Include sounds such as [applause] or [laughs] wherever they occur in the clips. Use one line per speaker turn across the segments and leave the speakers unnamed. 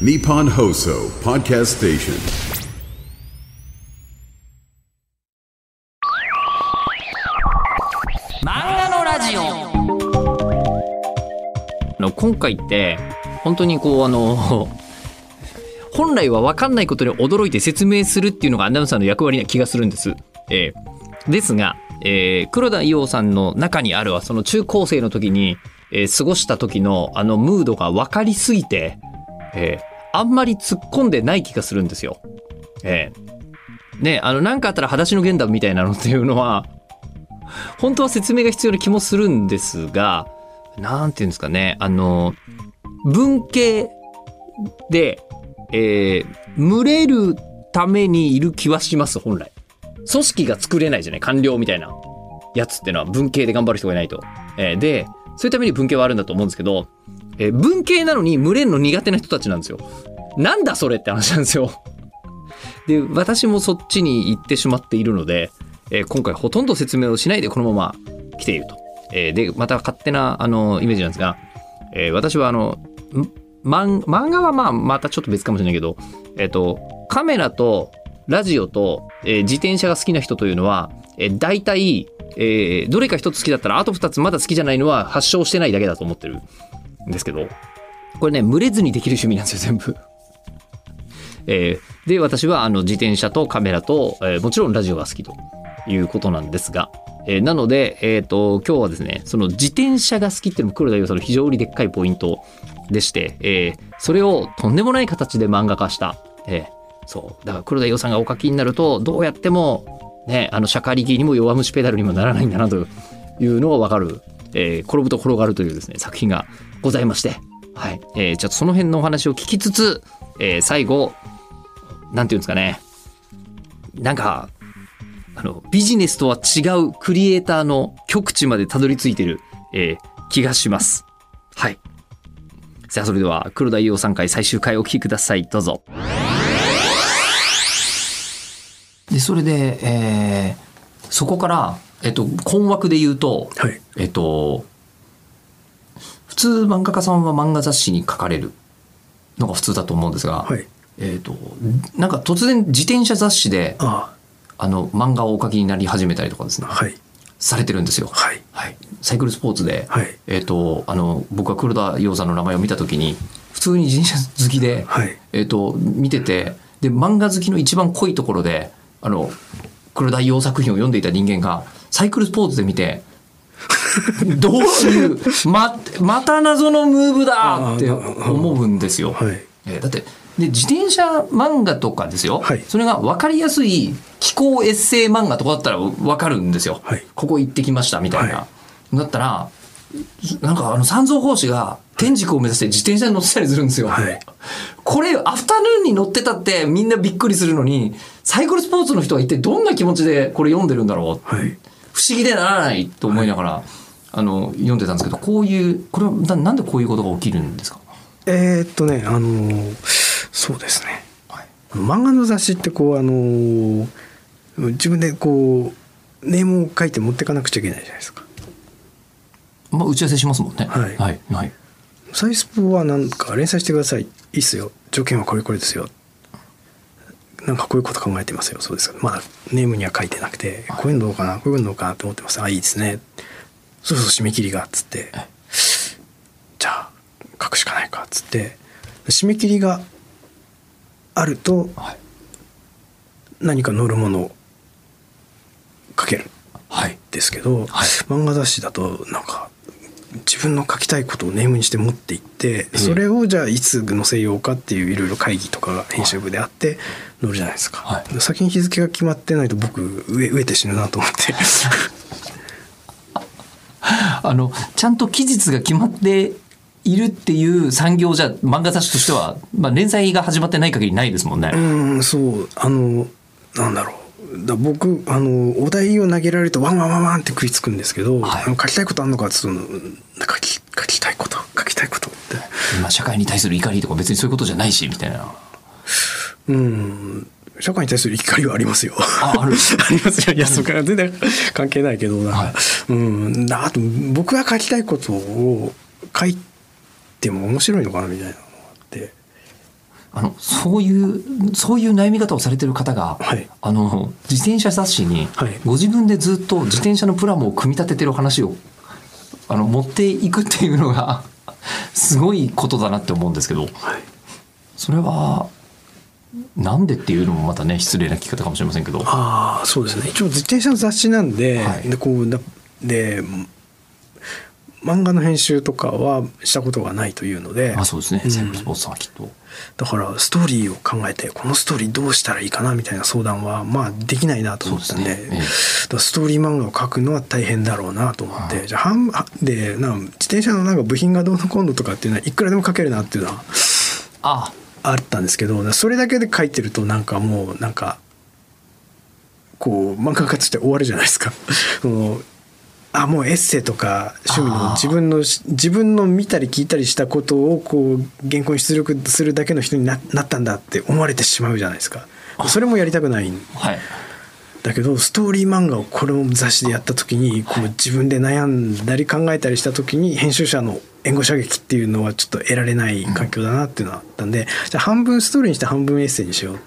Nippon Hoso Podcast Station.
漫画のラジオの今回って本当にこうあの [laughs] 本来は分かんないことに驚いて説明するっていうのがアナウンサーの役割な気がするんです。えーですが、えー黒田伊代さんの中にあるはその中高生の時に、えー過ごした時のあのムードが分かりすぎて、えーあんまり突っ込んでない気がするんですよ。えーねあの何かあったら裸足の弦だみたいなのっていうのは本当は説明が必要な気もするんですが、なんていうんですかね、あの、文系で、えー群れるためにいる気はします、本来。組織が作れないじゃない、官僚みたいなやつってのは文系で頑張る人がいないと。えーで、そういうために文系はあるんだと思うんですけど、えー文系なのに群れるの苦手な人たちなんですよ。なんだそれって話なんですよ。[laughs] で、私もそっちに行ってしまっているので、えー今回ほとんど説明をしないでこのまま来ていると。えーで、また勝手なあのイメージなんですが、えー私はあの、漫画はまあまたちょっと別かもしれないけど、えっ、と、カメラとラジオと、え自転車が好きな人というのは、えー大体、えどれか一つ好きだったらあと二つまだ好きじゃないのは発症してないだけだと思ってるんですけど、これね、群れずにできる趣味なんですよ、全部。[laughs] えーで私はあの自転車とカメラと、えーもちろんラジオが好きということなんですが、えーなので、えー、と今日はですねその自転車が好きっていうのも黒田洋さんの非常にでっかいポイントでして、えーそれをとんでもない形で漫画化した、えーそう。だから黒田洋さんがお書きになるとどうやっても、ね、あのシャカリキにも弱虫ペダルにもならないんだなというのが分かる、えー転ぶと転がるというですね作品がございまして、はいえー、ちょっとその辺のお話を聞きつつ、えー最後なんていうんですかね。なんか、あの、ビジネスとは違うクリエイターの極地までたどり着いてる、えー気がします。はい。さあ、それでは、黒田伊代さん回最終回お聞きください。どうぞ。で、それで、えーそこから、えっと、困惑で言うと、
はい。
えっと、普通漫画家さんは漫画雑誌に書かれるのが普通だと思うんですが、
はい。
えっ、と、なんか突然自転車雑誌で、
あ
あの、漫画をお書きになり始めたりとかですね
あ、、はい。
されてるんですよ。
はい。
はい。サイクルスポーツで、
はい
えっ、と、あの、僕が黒田洋さんの名前を見たときに、普通に自転車好きで、
はい。
えっ、と、見てて、で、漫画好きの一番濃いところで、あの、黒田洋作品を読んでいた人間が、サイクルスポーツで見て、[laughs] どういう、ま、また謎のムーブだって思うんですよ。
はい。
えーだってで自転車漫画とかですよ、
はい。
それが分かりやすい気候エッセイ漫画とかだったら分かるんですよ、
はい。
ここ行ってきましたみたいな、
は
だったらなんかあの三蔵法師が天竺を目指して自転車に乗ってたりするんですよ、
はい。
これアフタヌーンに乗ってたってみんなびっくりするのにサイクルスポーツの人は一体どんな気持ちでこれ読んでるんだろう、
はい。
不思議でならないと思いながら、あの読んでたんですけどこういうこれはななんでこういうことが起きるんですか、
えーっとね、あのーそうですね。
はい
漫画の雑誌ってこう、あのー自分でこう、ネームを書いて持ってかなくちゃいけないじゃないですか。
まあ、打ち合わせしますもんね。
はい
はい。はい。
サイスポはなんか連載してください。いいっすよ。条件はこれこれですよ。なんかこういうこと考えてますよ。そうですか。まだネームには書いてなくて、こういうのどうかな、こういうのどうかなって思ってます。あ、いいですね。そうそう締め切りがっつって、じゃあ書くしかないかっつって、締め切りがあると
はい。
何か乗るものを書けるん
はい。
ですけど、
はい
漫画雑誌だとなんか自分の書きたいことをネームにして持っていってそれをじゃあいつ載せようかっていういろいろ会議とかが編集部であって載るじゃないですか、
はい。
先に日付が決まってないと僕飢え飢えて死ぬなと思って。[laughs]
あの、ちゃんと期日が決まっているっていう産業じゃ、漫画雑誌としては、まあ、連載が始まってない限りないですもんね。
うんそうあのなんだろうだ僕あのお題を投げられるとワンワンワンワンって食いつくんですけど、
はい
あの書きたいことあんのかっつうとなんか書き書きたいこと書きたいことって
まあ、社会に対する怒りとか別にそういうことじゃないし、みたいな。
うん社会に対する怒りはありますよ。
あある [laughs]
ありますよ。いや、そこから全然関係ないけど、な
はい
うん。あと、僕が書きたいことを書いても面白いのかなみたいなあ
のそういうそういう悩み方をされてる方が、
はい。
あの自転車雑誌に
はい。
ご自分でずっと自転車のプラモを組み立ててる話をあの持っていくっていうのがすごいことだなって思うんですけど
はい。
それはなんでっていうのもまたね失礼な聞き方かもしれませんけど。
ああそうですね。一応自転車の雑誌なんで,、
はい。
でこうだで漫画の編集とかはしたことがないというので
あそうですね、
うん。
サイクルスポーツさんはきっと。
だからストーリーを考えてこのストーリーどうしたらいいかなみたいな相談はまあできないなと思ったんで
ね。ええ。
ストーリー漫画を描くのは大変だろうなと思って、じゃあ半でな自転車のなんか部品がどうのこうのとかっていうのはいくらでも描けるなっていうのは
あ。
あったんですけどそれだけで書いてるとなんかもうなんかこう漫画家として終わるじゃないですか。[laughs] そのあもうエッセイとか趣味の自分の自分の見たり聞いたりしたことをこう原稿に出力するだけの人にななったんだって思われてしまうじゃないですか。それもやりたくないん
はい
だけどストーリー漫画をこれも雑誌でやった時にこう自分で悩んだり考えたりした時に編集者の援護射撃っていうのはちょっと得られない環境だなっていうのがあったんで、じゃあ半分ストーリーにして半分エッセイにしよう。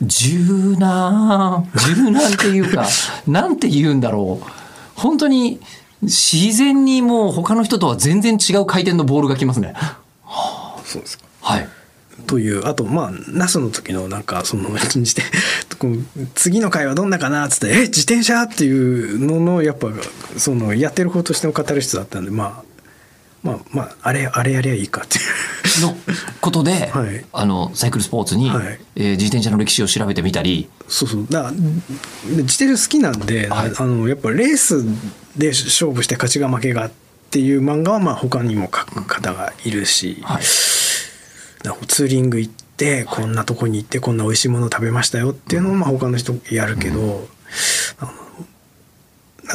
柔軟。柔軟っていうか [laughs] なんて言うんだろう本当に自然にもう他の人とは全然違う回転のボールがきますね
そうですか
はい
というあとまあナスの時のなんかその自転こう次の回はどんなかなっつって「え自転車?」っていうののやっぱそのやってる方としての語る人だったんでまあまあまああれあれやりゃいいかっていう。
のことで、
はい。
あのサイクルスポーツに、
はい。
えー自転車の歴史を調べてみたり。
そうそう。だ自転車好きなんで、
はい。
あのやっぱレースで勝負して勝ちが負けがっていう漫画はまあ他にも書く方がいるし、
はい。
ツーリング行ってこんなとこに行ってこんな美味しいもの食べましたよっていうのをまあ他の人やるけど、あ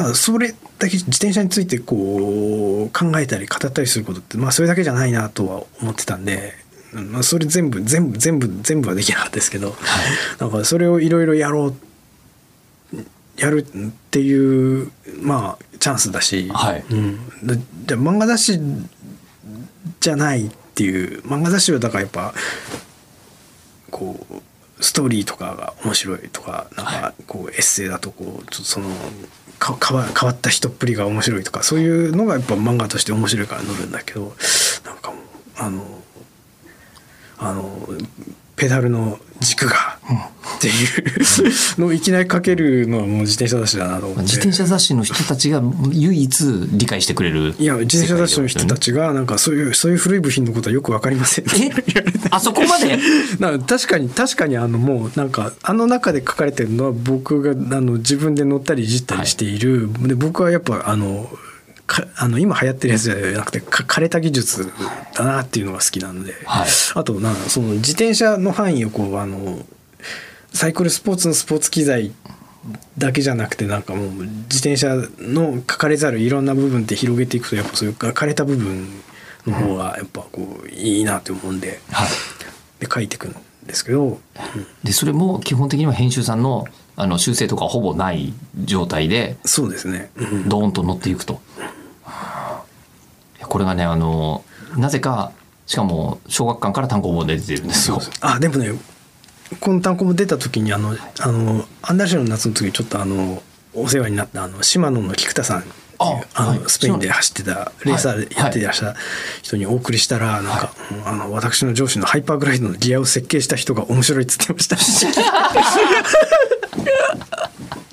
のだからそれだけ自転車についてこう考えたり語ったりすることってまあそれだけじゃないなとは思ってたんで、うんまあ、それ全部全部全部全部はできなかったですけど、なんかそれをいろいろやろうやるっていうまあチャンスだし、
はい。
うん、だじゃあ漫画雑誌じゃないっていう漫画雑誌はだからやっぱこうストーリーとかが面白いとかなんかこうエッセイだとこうそのか変わ変わった人っぷりが面白いとかそういうのがやっぱ漫画として面白いから載るんだけどなんかもうあのあのペダルの軸がっていうのをいきなりかけるのはもう自転車雑誌だなと思って。
自転車雑誌の人たちが唯一理解してくれる。
いや自転車雑誌の人たちがなんかそういうそういう古い部品のことはよくわかりません
え？[laughs] あそこまで？[laughs]
な確かに確かにあのもうなんかあの中で書かれてるのは僕があの自分で乗ったりいじったりしている、で僕はやっぱあのかあの今流行ってるやつじゃなくてか枯れた技術だなっていうのが好きなので、
はい。
あとなんかその自転車の範囲をこうあのサイクルスポーツのスポーツ機材だけじゃなくてなんかもう自転車の書かれざるいろんな部分って広げていくとやっぱそういう枯れた部分の方がやっぱこういいなって思うんで。
はい。
で書いていくんですけど、
でそれも基本的には編集さんのあの修正とかほぼない状態で
そうですね、うん。
ドーンと乗っていくと。これがねあのなぜかしかも小学館から単行本で出てるんですよ。
あでもねこの単行本出た時にあのあのアンダーシュの夏の時にちょっとあのお世話になったあの島野の菊田さんっていう
あ
あの、
はい。
スペインで走ってたレーサーでやってらっしゃる人にお送りしたら、なんか、うんあの私の上司のハイパーグライドのギアを設計した人が面白いっつってました。[laughs]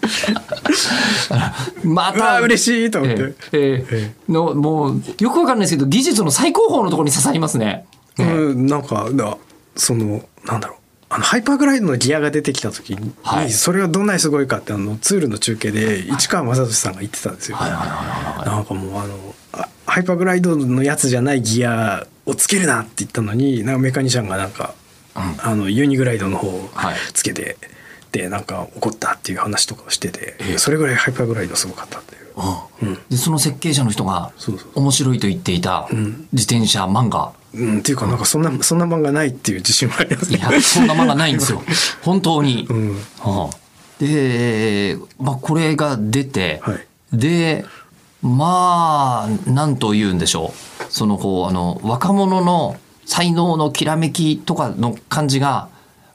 [laughs]
ま
うわ嬉しいと思って。
ええええ。のもうよくわかんないですけど技術の最高峰のところに刺さりますね。
うん、なんかだそのなんだろう。あのハイパーグライドのギアが出てきた時に、
はい。
それがどんなにすごいかってあのツールの中継で市川雅俊さんが言ってたんですよ。なんかもうあのあハイパーグライドのやつじゃないギアをつけるなって言ったのになんかメカニシャンがなんか、あのユニグライドの方を
はい
つけて、でなんか怒ったっていう話とかをしてて、
ええ。
それぐらいハイパーグライドすごかったっていう。うん。
でその設計者の人が面白いと言っていた自転車漫画。
うん、っていうかなんかそんなそんな漫画ないっていう自信はありますね。
いやそんな漫画ないんですよ。[laughs] 本当に。
うん。
はあ。で、まあ、これが出て、
はい。
でまあなんと言うんでしょう。そのこうあの若者の才能のきらめきとかの感じが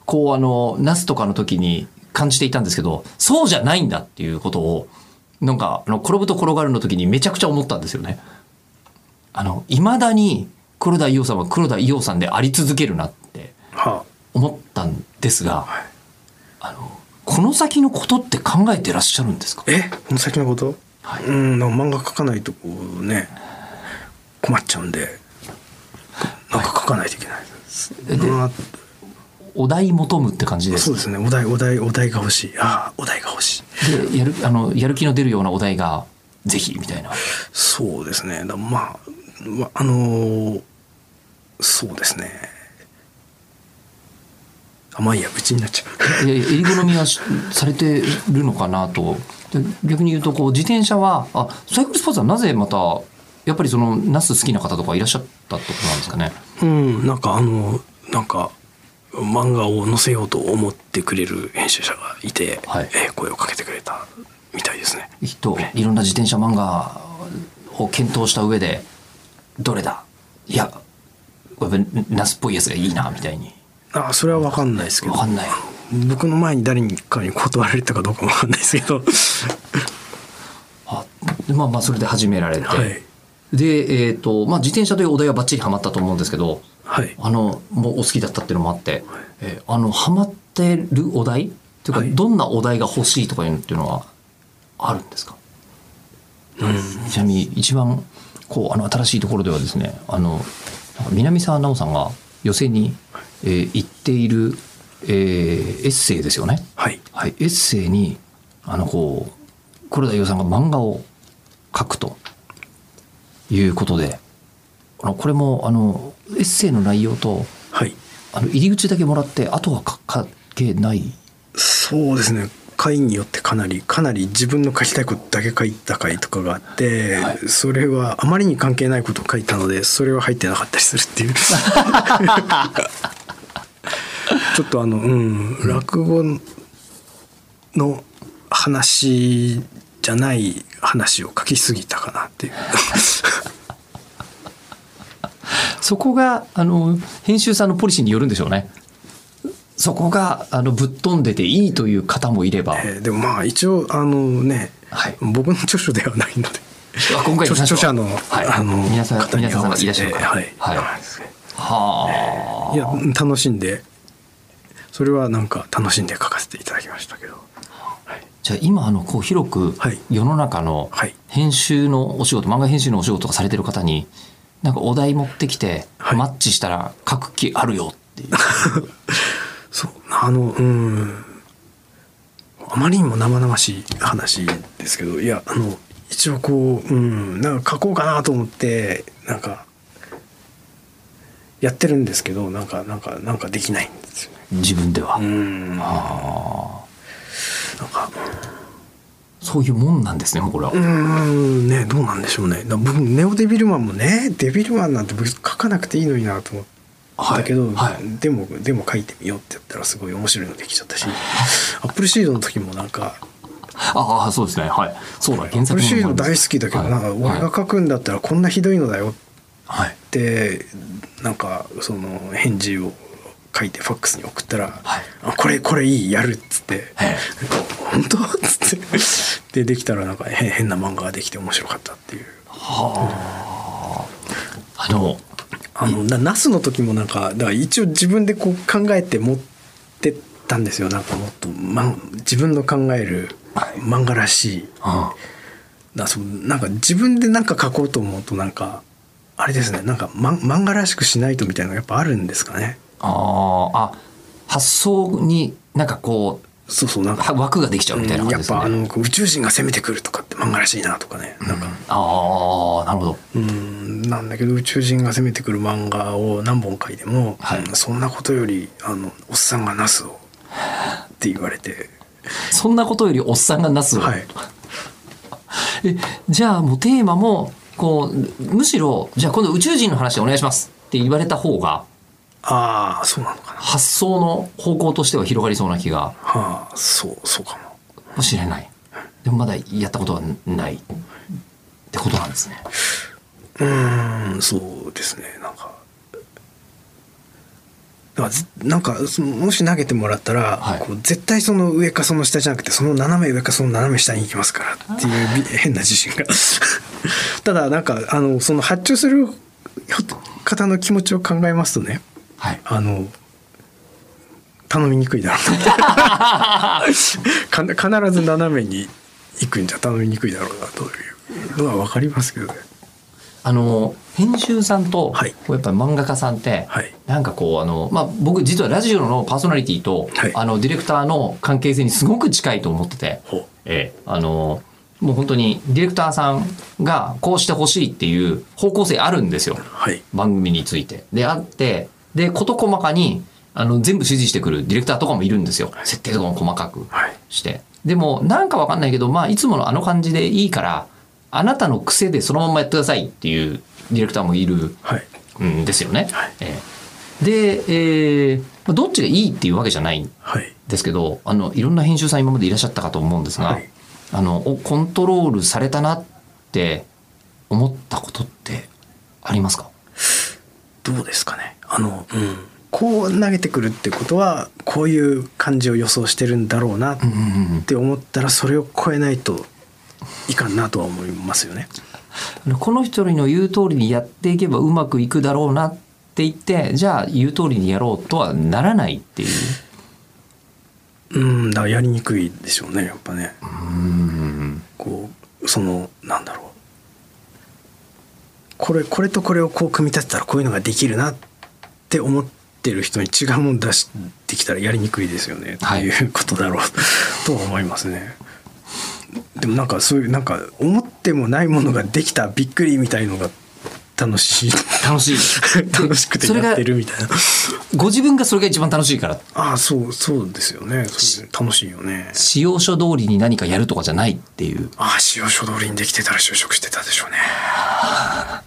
こうあのナスとかの時に感じていたんですけどそうじゃないんだっていうことをなんかあの転ぶと転がるの時にめちゃくちゃ思ったんですよね。あの未だに黒田伊代さんは黒田伊代さんであり続けるなって
は
思ったんですが、あのこの先のことって考えてらっしゃるんですか？
あ、え？この先のこと、
はい。
うん漫画描かないとこうね困っちゃうんでなんか描かないといけない。です、
で
ま
お題求むって感じ
あ、
です。
そうですね。お題お題お題が欲しい。ああお題が欲しい。
でやるあのやる気の出るようなお題がぜひみたいな。
そうですね。だまあまあのーそうですね。あまあいいや口になっちゃう。
いやいや襟好みはしされてるのかなと。で逆に言うとこう自転車はあサイクルスポーツはなぜまたやっぱりそのナス好きな方とかいらっしゃったってことなんですかね。
うんなんかあのなんか漫画を載せようと思ってくれる編集者がいて、
はい。
えー声をかけてくれたみたいですね。
きっといろんな自転車漫画を検討した上でどれだ？いややっナスっぽいやつがいいなみたいに。
あそれは分かんないですけど。
わかんない。
僕の前に誰かに断られたかどうかも分かんないですけど。[laughs]
あでまあまあそれで始められて、
はい。
でえっ、とまあ自転車というお題はバッチリハマったと思うんですけど
はい。
あのもうお好きだったっていうのもあって、えーあのハマってるお題？っていうか、
はい。
どんなお題が欲しいとかいうのっていうのはあるんですか、ちなみに一番こうあの新しいところではですねあの南沢奈央さんが寄席に、えー言っている、えーエッセイですよね？
はい。
はい、エッセイにあのこう黒田伊代さんが漫画を描くということであのこれもあのエッセイの内容と
はい。
あの入り口だけもらってあとは書けない？
そうですね。回によってかなりかなり自分の書きたいことだけ書いた回とかがあって、
はい。
それはあまりに関係ないことを書いたのでそれは入ってなかったりするっていう。[laughs] ちょっとあのうん落語の話じゃない話を書きすぎたかなっていう
そこがあの編集さんのポリシーによるんでしょうね。そこがあのぶっ飛んでていいという方もいれば、
えーでもまあ一応あのね、
はい。
僕の著書ではないので。
あ今回
著著者の,、
はい、
あの
皆さん
方
さんがいらっしゃるから
はい。
はい。はあ
いや楽しんでそれはなんか楽しんで書かせていただきましたけど、はい、
じゃあ今あのこう広く
はい。
世の中の
はい。
編集のお仕事漫画編集のお仕事がされてる方になんかお題持ってきて
はい。
マッチしたら書く気あるよっていう。[laughs]
そうあのうん。あまりにも生々しい話ですけどいやあの一応こううんなんか書こうかなと思ってなんかやってるんですけどなんかなんかなんかできないんですよね。
自分では、
うん。なん
あ
か
ーそういうもんなんですねもうこれは、
うーんねどうなんでしょうね。だ僕ネオデビルマンもねデビルマンなんて僕書かなくていいのになと思ったけど、
はい。はい
でもでも書いてみようってやったらすごい面白いのできちゃったしアップルシードの時もなんか
ああそうですね。はい。そうだ
アップルシード大好きだけど、
はい。
なんか俺が書くんだったらこんなひどいのだよ
はい。
ってなんかその返事を書いてファックスに送ったら「
はい。
あこれこれいいやる [laughs]」っつって。
え「
本当?」っつってでできたらなんか変変な漫画ができて面白かったっていう。
あ。の
あのなナスの時もなんかだから一応自分でこう考えて持ってったんですよ。なんかもっと、ま、自分の考える漫画らしい、
あ
だそうなんか自分でなんか書こうと思うとなんかあれですね。なんか、ま、漫画らしくしないとみたいなのがやっぱあるんですかね。
あーあ発想になんかこ
そうそうなんか。
枠ができちゃうみたいな
うん
感じですね、
やっぱあの宇宙人が攻めてくるとかって漫画らしいなとかね。なんか。
ああなるほど。
うんなんだけど宇宙人が攻めてくる漫画を何本書いても、
はい。
うんそんなことよりあのおっさんがナスをって言われて。
そんなことよりおっさんがナスを、
はい。[laughs]
えじゃあもうテーマもこうむしろじゃあ今度宇宙人の話でお願いしますって言われた方が
ああそうなのかな。
発想の方向としては広がりそうな気が。
はあそうそうかも。
もしれない。でもまだやったことはないってことなんですね。
うーんそうですね。なんかなんかもし投げてもらったら、
はい。
こう絶対その上かその下じゃなくてその斜め上かその斜め下に行きますからっていうび変な自信が。[laughs] ただなんかあのその発注する方の気持ちを考えますとね
はい。
あの頼みにくいだろうな。[laughs] か必ず斜めに行くんじゃ頼みにくいだろうなというのは分かりますけどね。
あの編集さんと、やっぱり漫画家さんって、
はい。
なんかこうあの、まあ、僕実はラジオのパーソナリティと、
はい。
あのディレクターの関係性にすごく近いと思ってて、えあのもう本当にディレクターさんがこうしてほしいっていう方向性あるんですよ。
はい。
番組について。であってで事細かにあの全部指示してくるディレクターとかもいるんですよ。設定とかも細かく。
はい。
して。でもなんかわかんないけど、まあ、いつものあの感じでいいからあなたの癖でそのままやってくださいっていうディレクターもいる
はい。
んですよね。
はい。
ええ。で、えーまあどっちがいいっていうわけじゃないん
はい。
ですけどあのいろんな編集さん今までいらっしゃったかと思うんですが、
はい。
あのおコントロールされたなって思ったことってありますか？
どうですかねあの、うん、こう投げてくるってことはこういう感じを予想してるんだろうなって思ったらそれを超えないといかんなとは思いますよね。
この人の言う通りにやっていけばうまくいくだろうなって言ってじゃあ言う通りにやろうとはならないっていう。
うんだからやりにくいでしょうねやっぱね。
うん
こうそのなんだろうこれこれとこれをこう組み立てたらこういうのができるなって思ってる人に違うもの出してきたらやりにくいですよね、
はい。
っていうことだろう。[laughs] とは思いますね。でもなんかそういうなんか思ってもないものができたびっくりみたいのが楽しい。
楽しい。[laughs]
楽しくてやってるみたいな。
ご自分がそれが一番楽しいから。
ああそうそうですよね。楽しいよね。
使用書通りに何かやるとかじゃないっていう。
ああ使用書通りにできてたら就職してたでしょうね。[laughs]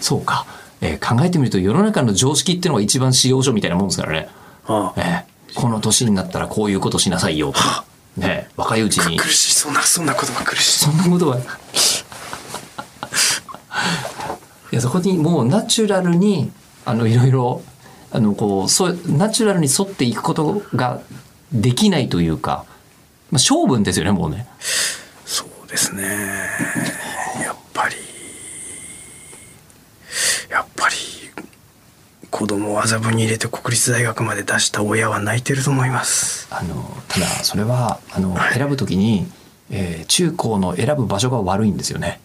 そうか、えー考えてみると世の中の常識っていうのが一番使用書みたいなもんですからね、
ああ。
えーこの年になったらこういうことしなさいよ。とか、ね、若いうちに。
苦しいそんなそんなことが苦しい。
そんなことは。いやそこにもうナチュラルにあのいろいろあのこうそうナチュラルに沿っていくことができないというか、まあ、性分ですよねもうね。
そうですねやっぱりやっぱり子供を麻布に入れて国立大学まで出した親は泣いてると思います。
あのただそれはあの
はい。
選ぶときに、えー中高の選ぶ場所が悪いんですよね。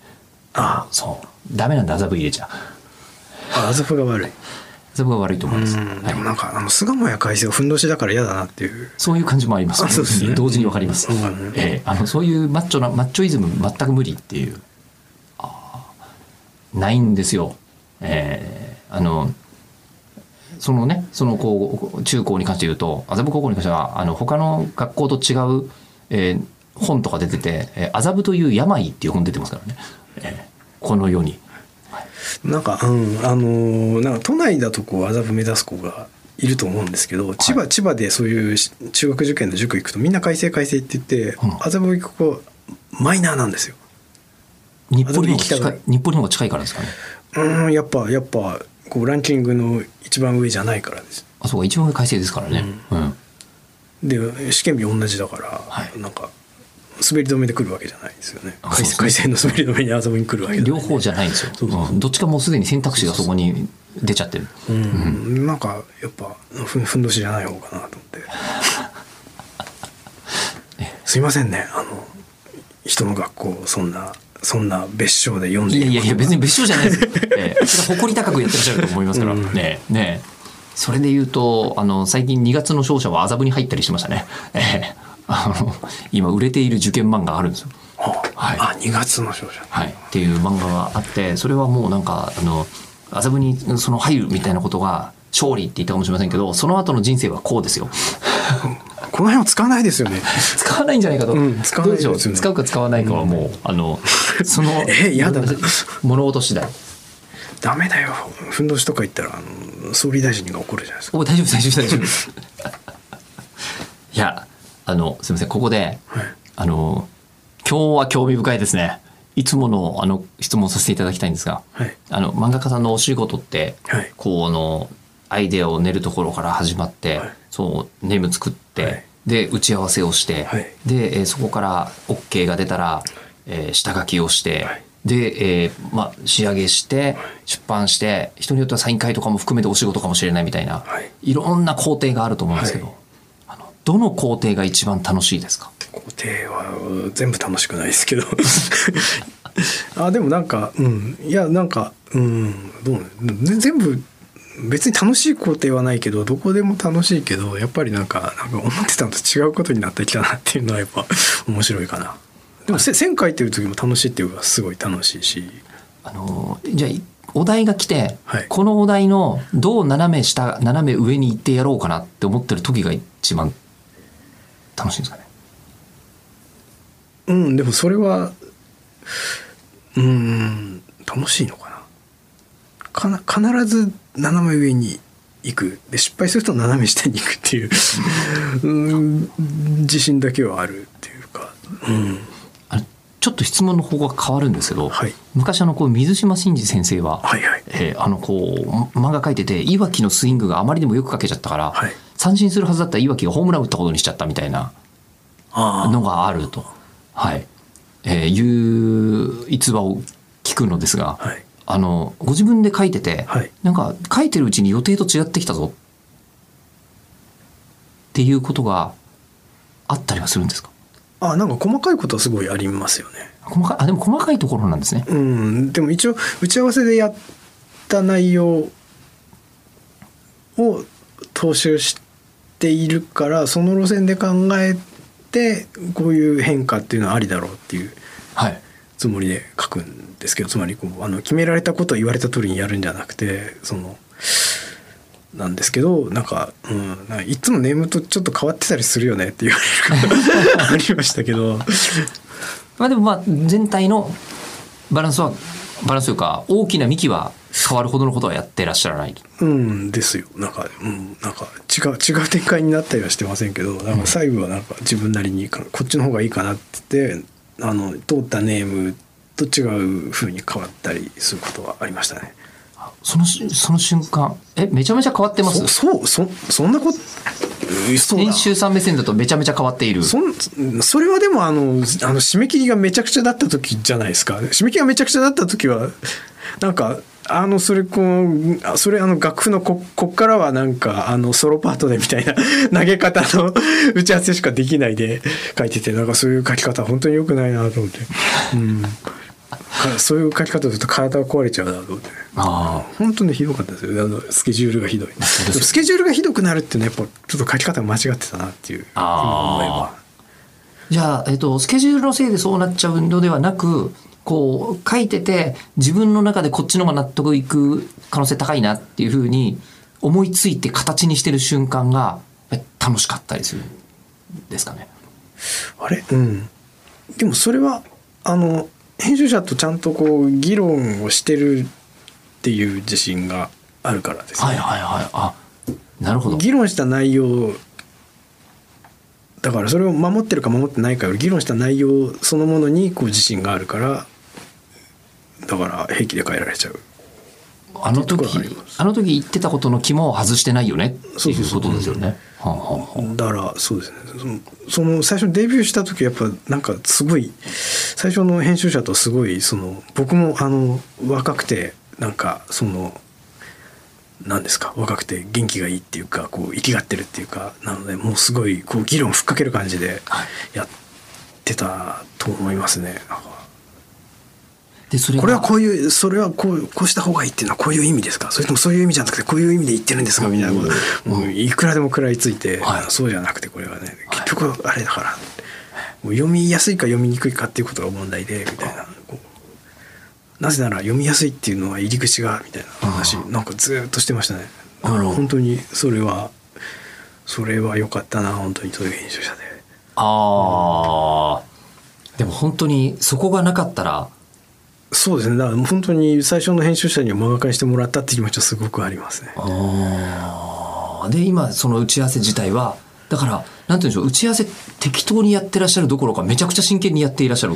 あ
そう。ダメなんだ麻布入れちゃ。
あ麻布が悪い。
麻布が悪いと思います。
うん。
はい。
でもなんかあの巣鴨や改正をふんどしだから嫌だなっていう。
そういう感じもあります。
あそうですね。
同時にわかります。
うん。
えーあのそういうマッチョなマッチョイズム全く無理っていう。ないんですよ。えーあのそのねそのこう中高に関して言うと麻布高校に関してはあの他の学校と違う、えー本とか出てて「えー麻布という病」っていう本出てますからね、えーこの世に。
なんかうんあのーなんか都内だとこう麻布目指す子がいると思うんですけど千葉、千葉でそういうし中学受験の塾行くとみんな改正改正って言って
うん。
麻布行く子マイナーなんですよ。
日暮里の方が
麻布に行きたが
近い。日暮里の方が近いからですかね。
うんやっぱやっぱこうランキングの一番上じゃないからです。
あそうか一番上改正ですからね。うん。
で試験日同じだから、
はい。
なんか滑り止めで来るわけじゃないですよね。
あ
改
そうですね。
正改正の滑り止めに遊びに来るわけじゃない
両方じゃないんですよ。
そうそう
う。ん。どっちかもうすでに選択肢がそこに出ちゃってる。
うん、なんかやっぱふんふんどしじゃない方かなと思って。[laughs] すいませんね。あの人の学校をそんなそんな別称で読んで
いやいやいや別に
に
別所じゃないですよ。[laughs] ええそれは誇り高くやってらっしゃると思いますから。
うん
ねえねえそれで言うとあの最近2月の勝者は麻布に入ったりしましたね。ええあの今売れている受験漫画があるんですよ。はい
あ2月の勝者
はい、っていう漫画があってそれはもうなんかあの麻布にその入るみたいなことが勝利って言ったかもしれませんけどその後の人生はこうですよ。[laughs]
この辺は使わないですよね。[laughs]
使わないんじゃないかと、
うん使わないですよね。
使うか使わないかはもう、あのその [laughs]
えやだ。な
物事次第。
ダメだよ。ふんどしとか言ったらあの総理大臣が怒るじゃないですか。
お大丈夫大丈夫大丈夫。[laughs] いやあのすみません。ここで、
はい。
あの今日は興味深いですね。いつものあの質問させていただきたいんですが、
はい。
あの漫画家さんのお仕事って、
はい。
こうあのアイデアを練るところから始まって、
はい。
そうネーム作って、
はい
で打ち合わせをして、
はい。
で、えーそこから OK が出たら、えー下書きをして、
はい。
で、えーまあ、仕上げして出版して人によってはサイン会とかも含めてお仕事かもしれないみたいな、
はい。
い、ろんな工程があると思うんですけど、
はい。
あのどの工程が一番楽しいですか？
工程は全部楽しくないですけど。[laughs] あでもなんかうん。いやなんかうん。どう？全部別に楽しい工程はないけどどこでも楽しいけどやっぱりなんかなんか思ってたのと違うことになってきたなっていうのはやっぱ面白いかな。でもせ線書いてる時も楽しいっていうかすごい楽しいし。
あのじゃお題が来て、
はい。
このお題のどう斜め下斜め上に行ってやろうかなって思ってる時が一番楽しいんですかね？
うんでもそれはうん楽しいの必ず斜め上に行く。で失敗すると斜め下に行くっていう。[laughs] うん。自信だけはあるっていうか、うん、
あのちょっと質問の方が変わるんですけど、
はい。
昔あのこう水島新司先生は、
はいはい。
えーあのこう漫画描いてていわきのスイングがあまりにもよく描けちゃったから、
はい。
三振するはずだったいわきがホームラン打ったことにしちゃったみたいな
あ
のがあると、はい。えーいう逸話を聞くのですが、
はい
あのご自分で書いてて、
はい。
なんか書いてるうちに予定と違ってきたぞ。っていうことがあったりはするんですか？
あなんか細かいことはすごいありますよね。
細かいあでも細かいところなんですね。
うん。でも一応打ち合わせでやった内容を踏襲しているからその路線で考えてこういう変化っていうのはありだろうっていう
はい。
つもりで書くんですけどつまりこうあの決められたことを言われた通りにやるんじゃなくてそのなんですけどなんか,、うん、なんかいつもネームとちょっと変わってたりするよねって言われることがありましたけど。
まあでもまあ全体のバランスはバランスというか大きな幹は変わるほどのことはやってらっしゃらない。
うんですよ。なんか,、うん、なんか違う違う展開になったりはしてませんけどなんか最後はなんか自分なりにかこっちの方がいいかなって言ってあの通ったネームと違う風に変わったりすることはありましたね。
そのしその瞬間えめちゃめちゃ変わってます？
そそうそそんなことえそうだ。
編集さん目線だとめちゃめちゃ変わっている。
そんそれはでもあのあの締め切りがめちゃくちゃだった時じゃないですか？締め切りがめちゃくちゃだった時はなんかあのそれこうあそれあの楽譜のここっからはなんかあのソロパートでみたいな [laughs] 投げ方の打ち合わせしかできないで書いててなんかそういう書き方本当に良くないなと思って、うん、かそういう書き方すると体が壊れちゃうなと思って。
あ
本当にひどかったですよ。あのスケジュールがひどい。スケジュールがひどくなるっていうのはやっぱちょっと書き方間違ってたなっていう今思えば。
じゃあ、えっと、スケジュールのせいでそうなっちゃうのではなくこう書いてて自分の中でこっちの方が納得いく可能性高いなっていうふうに思いついて形にしてる瞬間がえ楽しかったりするんですかね？
あれ？うん。でもそれはあの編集者とちゃんとこう議論をしてるっていう自信があるからですね、
はいはいはい。あなるほど。
議論した内容だからそれを守ってるか守ってないかより議論した内容そのものにこう自信があるからだから平気で変えられちゃう
あの時
あ
の時言ってたことの肝を外してないよねっていうことですよね。
だからそうですねそのその最初デビューした時やっぱなんかすごい最初の編集者とすごいその僕もあの若くてなんかその何ですか若くて元気がいいっていうかこう生きがってるっていうかなのでもうすごいこう議論ふっかける感じでやってたと思いますね。なんか
でそれが
これはこういうそれはこうこうした方がいいっていうのはこういう意味ですか？それともそういう意味じゃなくてこういう意味で言ってるんですか？みたいなこと。もういくらでも食らいついて、
はい。
そうじゃなくてこれはね結局あれだから、もう読みやすいか読みにくいかっていうことが問題でみたいな。なぜなら読みやすいっていうのは入り口がみたい。な話なんかずーっとしてましたね。本当にそれはそれは良かったな本当にそういう編集者で。
あー。でも本当にそこがなかったら
そうですね。だから本当に最初の編集者には漫画化にしてもらったっていう気持ちはすごくありますね。
あー。で今その打ち合わせ自体はだからなんて言うんでしょう打ち合わせ適当にやってらっしゃるどころかめちゃくちゃ真剣にやっていらっしゃる。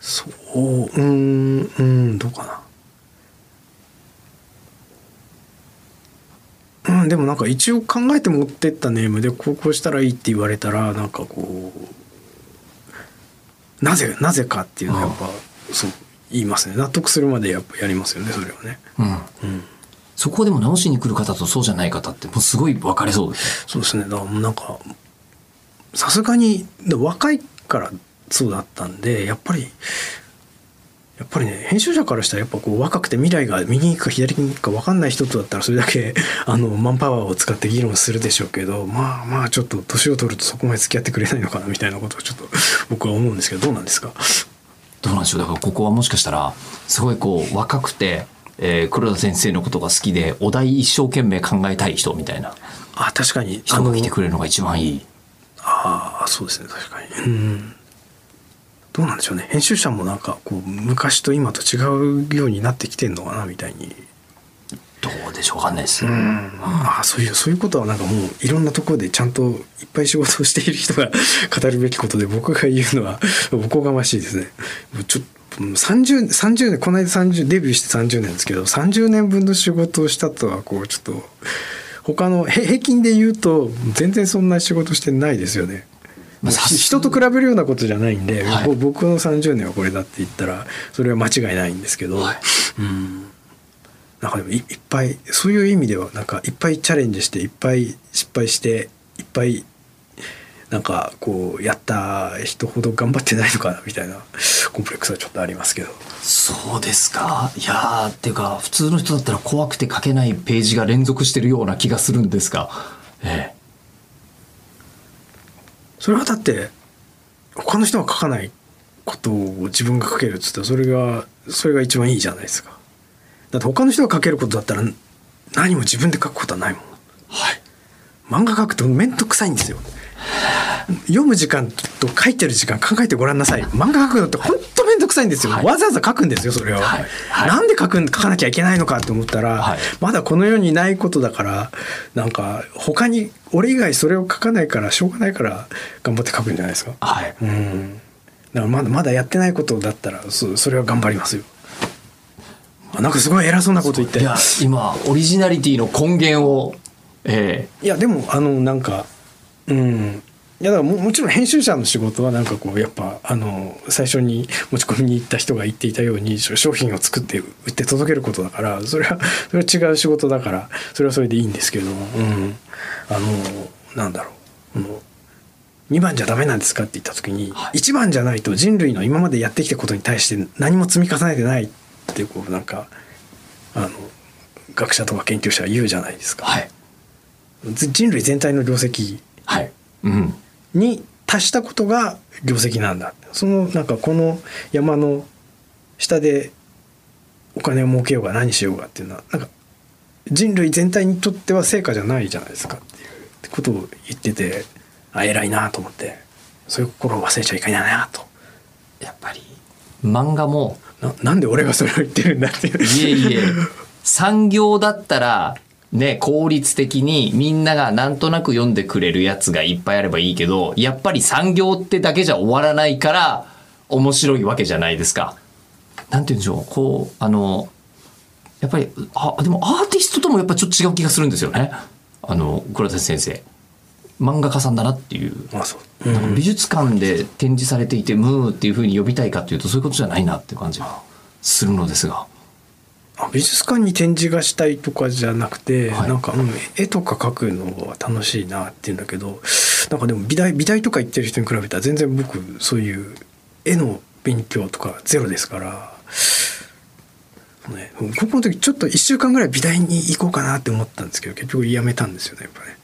そううーんうーんどうかな。うん、でもなんか一応考えて持ってったネームでこうこうしたらいいって言われたらなんかこうなぜなぜかっていうのはやっぱそう言いますね。納得するまでやっぱやりますよねそれはね。
うん。
うん
そこでも直しに来る方とそうじゃない方ってもうすごい分かれそうです
そうですね。だからなんかさすがにで若いからそうだったんでやっぱりやっぱりね編集者からしたらやっぱこう若くて未来が右に行くか左に行くか分かんない人とだったらそれだけあのマンパワーを使って議論するでしょうけどまあまあちょっと年を取るとそこまで付き合ってくれないのかなみたいなことをちょっと僕は思うんですけどどうなんですか？
どうなんでしょう。だからここはもしかしたらすごいこう若くて、えー黒田先生のことが好きでお題一生懸命考えたい人みたいな。
あ確かに。あ
人が
の
来てくれるのが一番いい。
ああそうですね。確かに。うん。どうなんでしょうね。編集者もなんかこう昔と今と違うようになってきてんのかなみたいに
どうでしょうわかんないです、
ああそういうそういうことはなんかもういろんなところでちゃんといっぱい仕事をしている人が [laughs] 語るべきことで僕が言うのは [laughs] おこがましいですね。もうちょっと30 30年この間30デビューして30年ですけど30年分の仕事をしたとはこうちょっと他のへ平均で言うと全然そんな仕事してないですよね。人と比べるようなことじゃないんで、
はい。
ぼ僕の30年はこれだって言ったらそれは間違いないんですけど、
はい。
うんなんかでもいいっぱいそういう意味ではなんかいっぱいチャレンジしていっぱい失敗していっぱいなんかこうやった人ほど頑張ってないのかなみたいなコンプレックスはちょっとありますけど。
そうですか。いやーっていうか普通の人だったら怖くて書けないページが連続してるような気がするんですが。ええ。
それはだって他の人が書かないことを自分が書けるっつったらそれがそれが一番いいじゃないですかだって他の人が書けることだったら何も自分で書くことはないもん。
はい。
漫画書くと面倒くさいんですよ。読む時間と書いてる時間考えてごらんなさい。漫画書くのって本当面倒くさいんですよ、
はい。
わざわざ書くんですよそれを、
はい。はい。
なんで書くん書かなきゃいけないのかって思ったら、
はい。
まだこの世にないことだからなんか他に俺以外それを書かないからしょうがないから頑張って書くんじゃないですか。
はい。
うん。だからまだまだやってないことだったらそそれは頑張りますよ。あなんかすごい偉そうなこと言って。
いや今オリジナリティの根源を。え
いやでもあのなんかうん。いやだからももちろん編集者の仕事はなんかこうやっぱあの最初に持ち込みに行った人が言っていたようにし商品を作って売って届けることだからそれはそれは違う仕事だからそれはそれでいいんですけど、うん、あのなんだろう、この2番じゃダメなんですかって言った時に、
はい。
1番じゃないと人類の今までやってきたことに対して何も積み重ねてないってこうなんかあの学者とか研究者は言うじゃないですか。
えはい。
ず人類全体の業績に達したことが業績なんだ。そのなんかこの山の下でお金を儲けようが何しようがっていうのはなんか人類全体にとっては成果じゃないじゃないですか。っていうことを言っててあ偉いなと思ってそういう心を忘れちゃいけないなと。
やっぱり漫画も
ななんで俺がそれを言ってるんだっていう
いえいえ産業だったらね効率的にみんながなんとなく読んでくれるやつがいっぱいあればいいけどやっぱり産業ってだけじゃ終わらないから面白いわけじゃないですか。なんて言うんでしょうこうあのやっぱりあでもアーティストともやっぱちょっと違う気がするんですよね。あの黒田先生漫画家さんだなっていう。
まあそう、
なんか美術館で展示されていてムーっていうふうに呼びたいかというとそういうことじゃないなっていう感じがするのですが。
あ美術館に展示がしたいとかじゃなくて、
はい
なんか、うん、絵とか描くのは楽しいなっていうんだけどなんかでも美大美大とか行ってる人に比べたら全然僕そういう絵の勉強とかゼロですから、ね、高校の時ちょっと1週間ぐらい美大に行こうかなって思ったんですけど結局やめたんですよねやっぱね。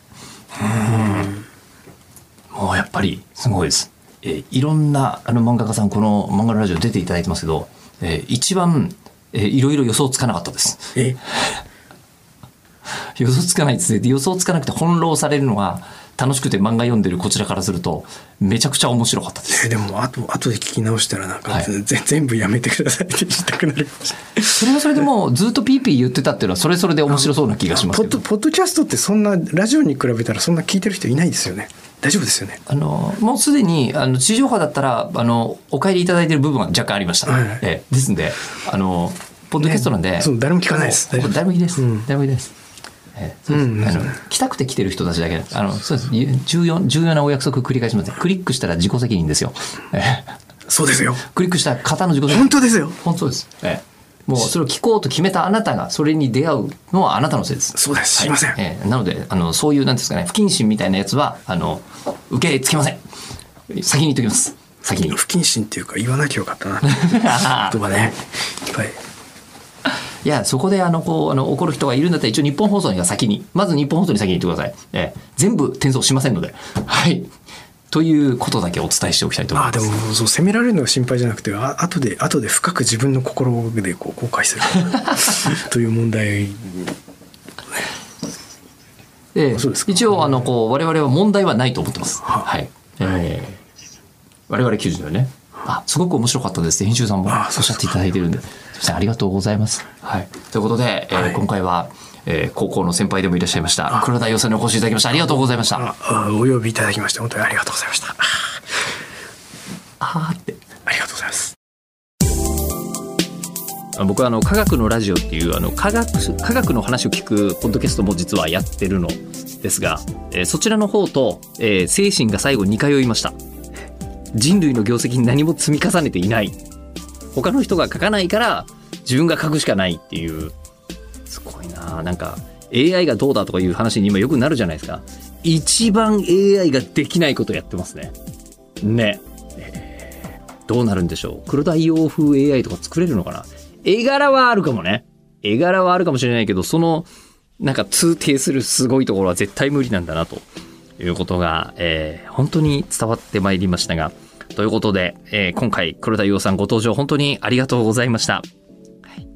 もうやっぱりすごいです。えーいろんなあの漫画家さんこの漫画のラジオ出ていただいてますけど、えー一番、えーいろいろ予想つかなかったです。
え？[laughs]
予想つかないですね。で予想つかなくて翻弄されるのが楽しくて漫画読んでるこちらからするとめちゃくちゃ面白かったです。
えでも後後で聞き直したらなんか、
はい。
ぜ全部やめてくださいって言いたくなる。
それはそれでもうずっとピーピー言ってたっていうのはそれそれで面白そうな気がします
ポッド。ポッドキャストってそんなラジオに比べたらそんな聞いてる人いないですよね。大丈夫ですよね。
あのもうすでにあの地上波だったらあのお帰りいただいてる部分は若干ありました、
はい。はい
ええ。ですんであのポッドキャストなんで、
そう誰も聞かないです。
誰もいいです、
うん。
誰もいいですえーそうです。
うん
あの来たくて来てる人たちだけあのそうです。重要重要なお約束繰り返します。ねクリックしたら自己責任ですよ、えー
そうですよ。
クリックした方の自己責任。
本当ですよ。
本当です、ええ。もうそれを聞こうと決めたあなたがそれに出会うのはあなたのせいです。
そうです。すいません、
ええ。なのであのそういうなんですかね不謹慎みたいなやつはあの受け付けません。先に言っときます。先に。
不謹慎っていうか言わなきゃよかったな。[laughs] 言葉ね。いっぱい
いやそこであのこうあの怒る人がいるんだったら一応日本放送には先に。まず日本放送に先に言ってください、ええ。全部転送しませんので。はい。ということだけお伝えしておきたいと思い
ああ
ます
でもそう責められるのが心配じゃなくてあ後で後で深く自分の心でこう後悔する。[laughs] という問題
ええ。
そうですか。
一応あのこう我々は問題はないと思ってます。
は
はい。ええ。我々記事でね。あすごく面白かったですって編集さんもお
あ
っしゃっていただいてるんで、ありがとうございます。はい。ということで、えー
はい
今回は、えー高校の先輩でもいらっしゃいました黒田洋さんにお越しいただきました。ありがとうございました。
お呼びいただきまして本当にありがとうございましたあ
あーって。
ありがとうございます
あ僕はあの科学のラジオっていうあの科学科学の話を聞くポッドキャストも実はやってるのですが、えーそちらの方と、えー精神が最後に通いました人類の業績に何も積み重ねていない。他の人が書かないから自分が書くしかないっていう。すごいな。なんか AI がどうだとかいう話に今よくなるじゃないですか。一番 AI ができないことやってますね。ね。えーどうなるんでしょう。黒田洋風 AI とか作れるのかな。絵柄はあるかもね。絵柄はあるかもしれないけどそのなんか通底するすごいところは絶対無理なんだなということが、えー本当に伝わってまいりましたがということで、えー今回黒田洋さんご登場本当にありがとうございました。はい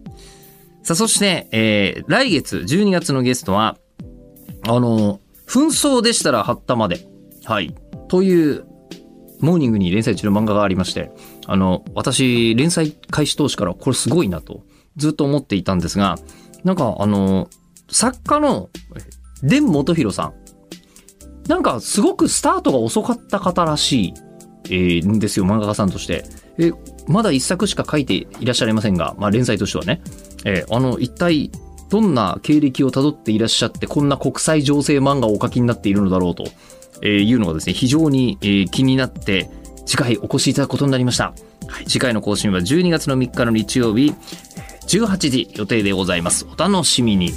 さあそして、えー来月12月のゲストはあの紛争でしたら貼ったまではいというモーニングに連載中の漫画がありまして、あの、私、連載開始当初からこれすごいなと、ずっと思っていたんですが、なんか、あの、作家の、伝元弘さん。なんか、すごくスタートが遅かった方らしい、えーんですよ、漫画家さんとして。え、まだ一作しか書いていらっしゃいませんが、まあ、連載としてはね。えーあの、一体、どんな経歴をたどっていらっしゃって、こんな国際情勢漫画をお書きになっているのだろうと。えーいうのがですね、非常に、えー気になって、次回お越しいただくことになりました。はい、次回の更新は12月の3日の日曜日、18時予定でございます。お楽しみに。